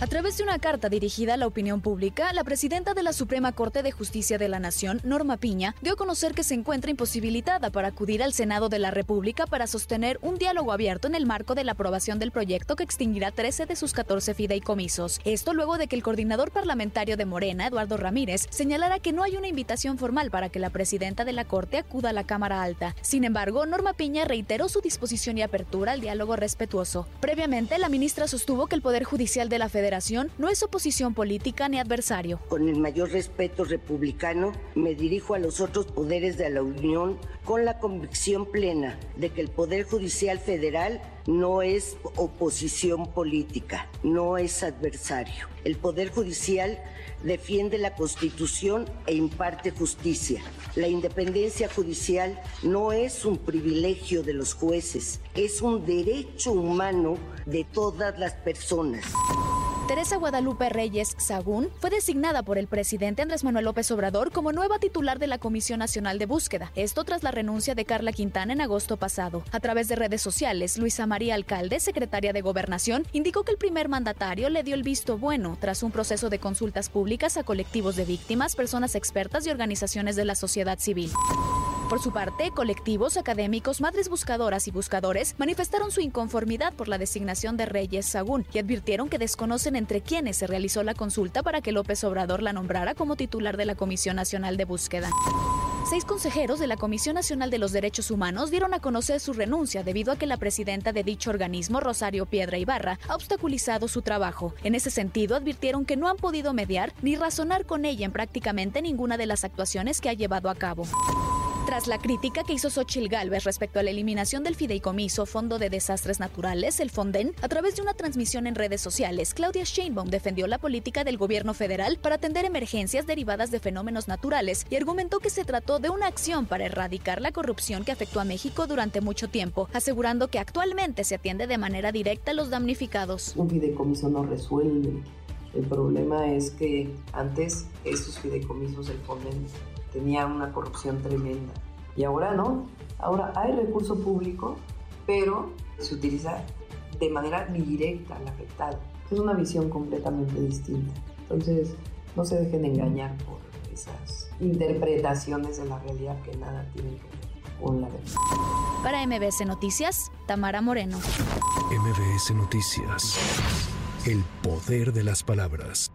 A través de una carta dirigida a la opinión pública, la presidenta de la Suprema Corte de Justicia de la Nación, Norma Piña, dio a conocer que se encuentra imposibilitada para acudir al Senado de la República para sostener un diálogo abierto en el marco de la aprobación del proyecto que extinguirá 13 de sus 14 fideicomisos. Esto luego de que el coordinador parlamentario de Morena, Eduardo Ramírez, señalara que no hay una invitación formal para que la presidenta de la Corte acuda a la Cámara Alta. Sin embargo, Norma Piña reiteró su disposición y apertura al diálogo respetuoso. Previamente, la ministra sostuvo que el Poder Judicial de la Federación no es oposición política ni adversario. Con el mayor respeto republicano, me dirijo a los otros poderes de la Unión con la convicción plena de que el Poder Judicial Federal no es oposición política, no es adversario. El Poder Judicial defiende la Constitución e imparte justicia. La independencia judicial no es un privilegio de los jueces, es un derecho humano de todas las personas. Teresa Guadalupe Reyes Sagún fue designada por el presidente Andrés Manuel López Obrador como nueva titular de la Comisión Nacional de Búsqueda. Esto tras la renuncia de Carla Quintana en agosto pasado. A través de redes sociales, Luisa María Alcalde, secretaria de Gobernación, indicó que el primer mandatario le dio el visto bueno tras un proceso de consultas públicas a colectivos de víctimas, personas expertas y organizaciones de la sociedad civil. Por su parte, colectivos académicos, madres buscadoras y buscadores manifestaron su inconformidad por la designación de Reyes Sagún y advirtieron que desconocen entre quienes se realizó la consulta para que López Obrador la nombrara como titular de la Comisión Nacional de Búsqueda. Seis consejeros de la Comisión Nacional de los Derechos Humanos dieron a conocer su renuncia debido a que la presidenta de dicho organismo, Rosario Piedra Ibarra, ha obstaculizado su trabajo. En ese sentido, advirtieron que no han podido mediar ni razonar con ella en prácticamente ninguna de las actuaciones que ha llevado a cabo. Tras la crítica que hizo Xochil Gálvez respecto a la eliminación del fideicomiso Fondo de Desastres Naturales, el Fonden, a través de una transmisión en redes sociales, Claudia Sheinbaum defendió la política del gobierno federal para atender emergencias derivadas de fenómenos naturales y argumentó que se trató de una acción para erradicar la corrupción que afectó a México durante mucho tiempo, asegurando que actualmente se atiende de manera directa a los damnificados. Un fideicomiso no resuelve. El problema es que antes estos fideicomisos, el Fonden, tenía una corrupción tremenda. Y ahora no, ahora hay recurso público, pero se utiliza de manera directa al afectado. Es una visión completamente distinta. Entonces, no se dejen engañar por esas interpretaciones de la realidad que nada tienen que ver con la verdad. Para MBS Noticias, Tamara Moreno. MBS Noticias. El poder de las palabras.